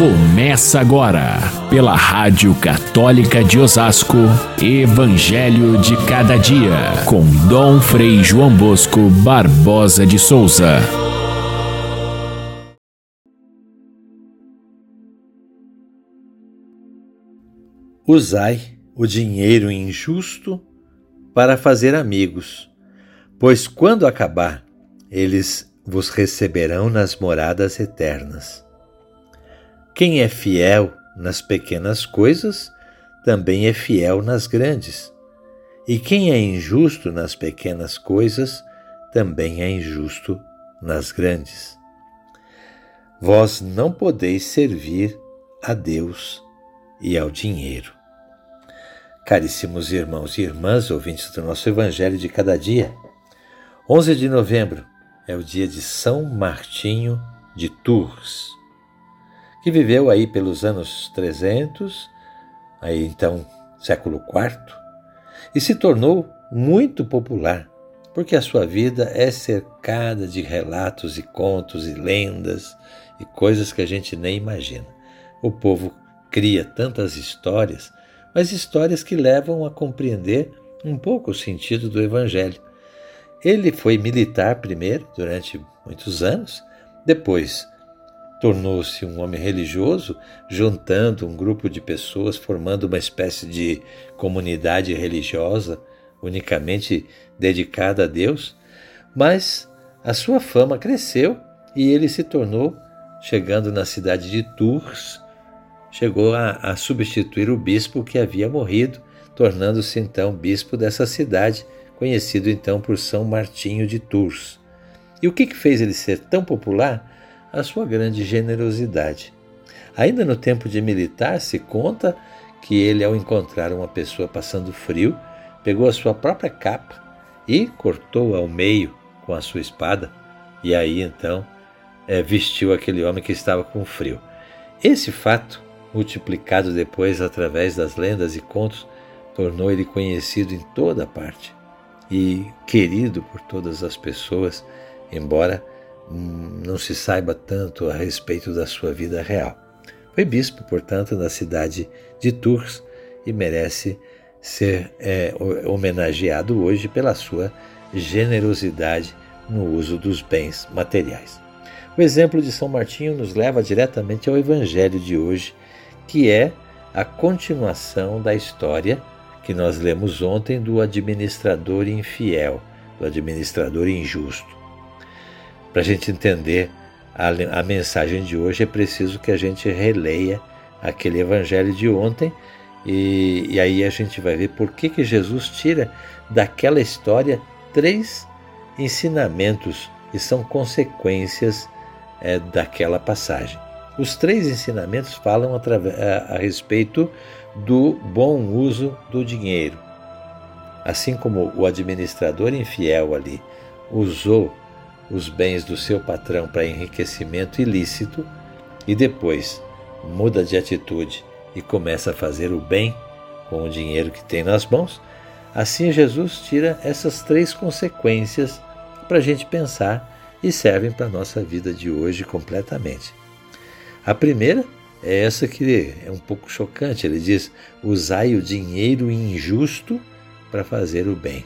Começa agora, pela Rádio Católica de Osasco, Evangelho de Cada Dia, com Dom Frei João Bosco Barbosa de Souza. Usai o dinheiro injusto para fazer amigos, pois quando acabar, eles vos receberão nas moradas eternas. Quem é fiel nas pequenas coisas, também é fiel nas grandes. E quem é injusto nas pequenas coisas, também é injusto nas grandes. Vós não podeis servir a Deus e ao dinheiro. Caríssimos irmãos e irmãs, ouvintes do nosso Evangelho de cada dia, 11 de novembro é o dia de São Martinho de Tours que viveu aí pelos anos 300, aí então século IV, e se tornou muito popular, porque a sua vida é cercada de relatos e contos e lendas e coisas que a gente nem imagina. O povo cria tantas histórias, mas histórias que levam a compreender um pouco o sentido do Evangelho. Ele foi militar primeiro, durante muitos anos, depois tornou-se um homem religioso, juntando um grupo de pessoas, formando uma espécie de comunidade religiosa unicamente dedicada a Deus, mas a sua fama cresceu e ele se tornou, chegando na cidade de Tours, chegou a, a substituir o bispo que havia morrido, tornando-se então bispo dessa cidade, conhecido então por São Martinho de Tours. E o que, que fez ele ser tão popular? A sua grande generosidade. Ainda no tempo de militar, se conta que ele, ao encontrar uma pessoa passando frio, pegou a sua própria capa e cortou ao meio com a sua espada, e aí então é, vestiu aquele homem que estava com frio. Esse fato, multiplicado depois através das lendas e contos, tornou ele conhecido em toda parte e querido por todas as pessoas, embora não se saiba tanto a respeito da sua vida real. Foi bispo, portanto, na cidade de Tours e merece ser é, homenageado hoje pela sua generosidade no uso dos bens materiais. O exemplo de São Martinho nos leva diretamente ao Evangelho de hoje, que é a continuação da história que nós lemos ontem do administrador infiel, do administrador injusto. Para a gente entender a, a mensagem de hoje, é preciso que a gente releia aquele evangelho de ontem e, e, aí a gente vai ver por que, que Jesus tira daquela história três ensinamentos que são consequências é, daquela passagem. Os três ensinamentos falam a, a respeito do bom uso do dinheiro. Assim como o administrador infiel ali usou os bens do seu patrão para enriquecimento ilícito e depois muda de atitude e começa a fazer o bem com o dinheiro que tem nas mãos, assim Jesus tira essas três consequências para a gente pensar e servem para a nossa vida de hoje completamente. A primeira é essa que é um pouco chocante. Ele diz: usai o dinheiro injusto para fazer o bem.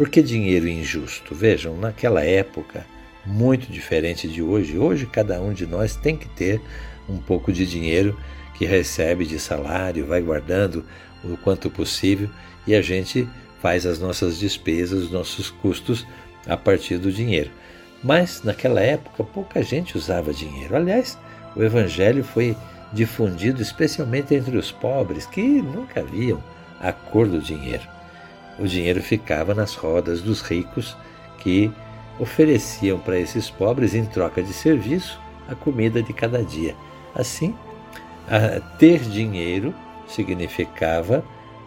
Por que dinheiro injusto? Vejam, naquela época, muito diferente de hoje, hoje cada um de nós tem que ter um pouco de dinheiro que recebe de salário, vai guardando o quanto possível e a gente faz as nossas despesas, os nossos custos a partir do dinheiro. Mas naquela época pouca gente usava dinheiro. Aliás, o evangelho foi difundido especialmente entre os pobres que nunca viam a cor do dinheiro o dinheiro ficava nas rodas dos ricos que ofereciam para esses pobres, em troca de serviço, a comida de cada dia. Assim, ter dinheiro significava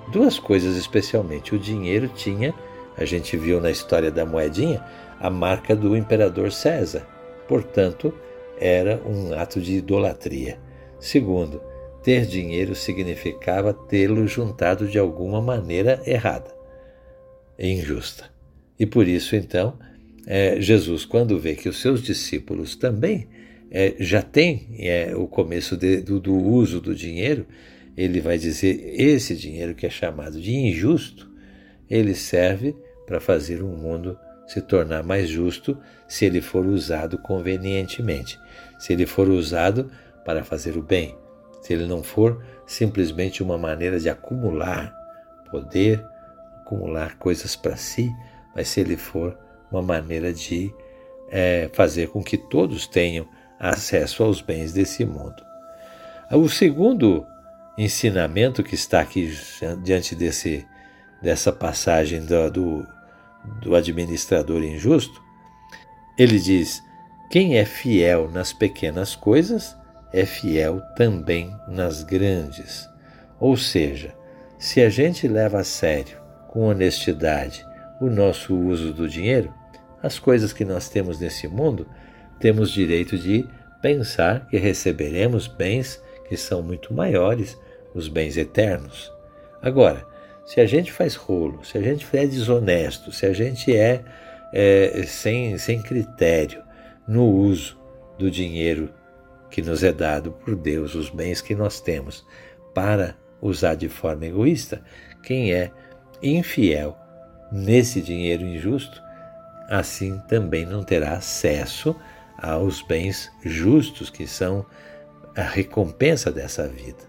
duas coisas especialmente. O dinheiro tinha, a gente viu na história da moedinha, a marca do imperador César. Portanto, era um ato de idolatria. Segundo, ter dinheiro significava tê-lo juntado de alguma maneira errada e injusta. E por isso, então, é, Jesus, quando vê que os seus discípulos também é, já tem é, o começo de, do, do uso do dinheiro, ele vai dizer: esse dinheiro que é chamado de injusto, ele serve para fazer um mundo se tornar mais justo se ele for usado convenientemente, se ele for usado para fazer o bem, se ele não for simplesmente uma maneira de acumular poder, acumular coisas para si, mas se ele for uma maneira de é, fazer com que todos tenham acesso aos bens desse mundo. O segundo ensinamento que está aqui diante desse, dessa passagem do, do, do administrador injusto, ele diz: quem é fiel nas pequenas coisas é fiel também nas grandes. Ou seja, se a gente leva a sério, com honestidade, o nosso uso do dinheiro, as coisas que nós temos nesse mundo, temos direito de pensar que receberemos bens que são muito maiores, os bens eternos. Agora, se a gente faz rolo, se a gente é desonesto, se a gente é, é sem, sem critério no uso do dinheiro que nos é dado por Deus, os bens que nós temos, para usar de forma egoísta, quem é infiel nesse dinheiro injusto, assim também não terá acesso aos bens justos que são a recompensa dessa vida.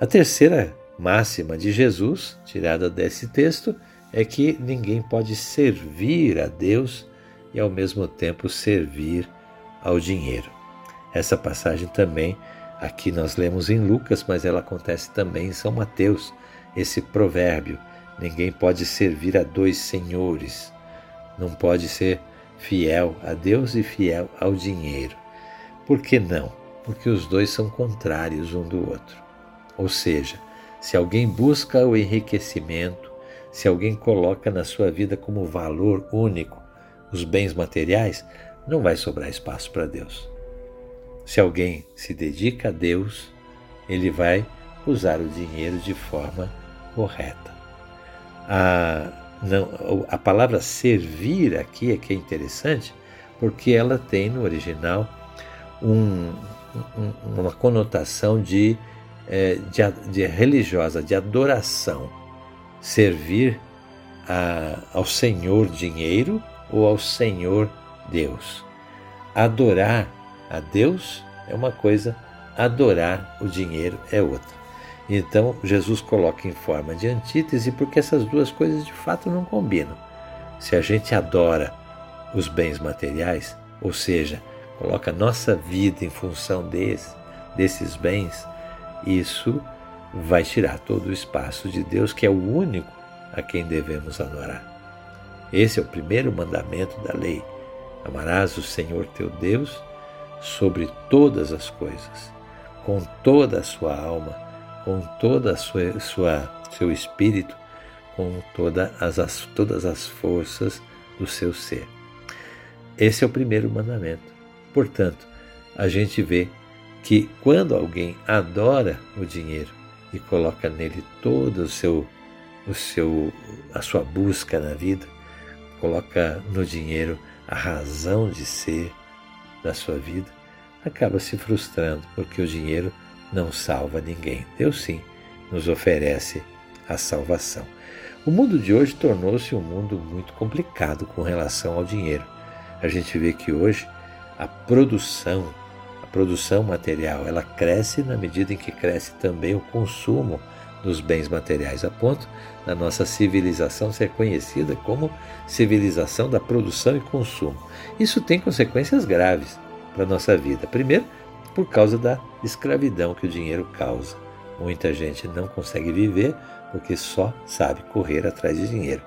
A terceira máxima de Jesus, tirada desse texto, é que ninguém pode servir a Deus e ao mesmo tempo servir ao dinheiro. Essa passagem também aqui nós lemos em Lucas, mas ela acontece também em São Mateus, esse provérbio: ninguém pode servir a dois senhores. Não pode ser fiel a Deus e fiel ao dinheiro. Por que não? Porque os dois são contrários um do outro. Ou seja, se alguém busca o enriquecimento, se alguém coloca na sua vida como valor único os bens materiais, não vai sobrar espaço para Deus. Se alguém se dedica a Deus, ele vai usar o dinheiro de forma correta. A, não, a palavra servir aqui é que é interessante, porque ela tem no original um, um, uma conotação de, é, de, de, religiosa, de adoração. Servir a, ao Senhor dinheiro ou ao Senhor Deus. Adorar a Deus é uma coisa, adorar o dinheiro é outra. Então Jesus coloca em forma de antítese porque essas duas coisas de fato não combinam. Se a gente adora os bens materiais, ou seja, coloca nossa vida em função desse, desses bens, isso vai tirar todo o espaço de Deus, que é o único a quem devemos adorar. Esse é o primeiro mandamento da lei. Amarás o Senhor teu Deus sobre todas as coisas, com toda a sua alma, com toda a sua, sua seu espírito, com toda as, todas as forças do seu ser. Esse é o primeiro mandamento. Portanto, a gente vê que quando alguém adora o dinheiro e coloca nele todo o seu, o seu, a sua busca na vida, coloca no dinheiro a razão de ser da sua vida, acaba se frustrando porque o dinheiro não salva ninguém. Deus sim nos oferece a salvação. O mundo de hoje tornou-se um mundo muito complicado com relação ao dinheiro. A gente vê que hoje a produção, a produção material, ela cresce na medida em que cresce também o consumo dos bens materiais, a ponto da nossa civilização ser conhecida como civilização da produção e consumo. Isso tem consequências graves para a nossa vida. Primeiro, por causa da escravidão que o dinheiro causa. Muita gente não consegue viver porque só sabe correr atrás de dinheiro.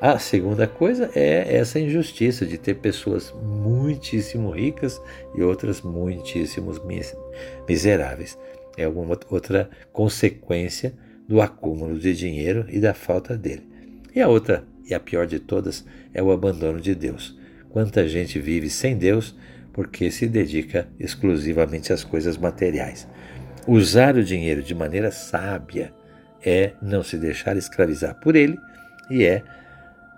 A segunda coisa é essa injustiça de ter pessoas muitíssimo ricas e outras muitíssimo miseráveis. É outra consequência do acúmulo de dinheiro e da falta dele. E a outra, e a pior de todas, é o abandono de Deus. Quanta gente vive sem Deus porque se dedica exclusivamente às coisas materiais. Usar o dinheiro de maneira sábia é não se deixar escravizar por ele e é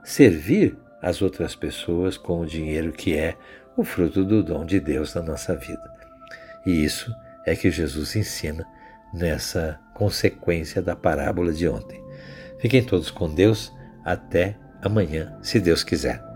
servir as outras pessoas com o dinheiro que é o fruto do dom de Deus na nossa vida. E isso é que Jesus ensina nessa consequência da parábola de ontem. Fiquem todos com Deus. Até amanhã, se Deus quiser.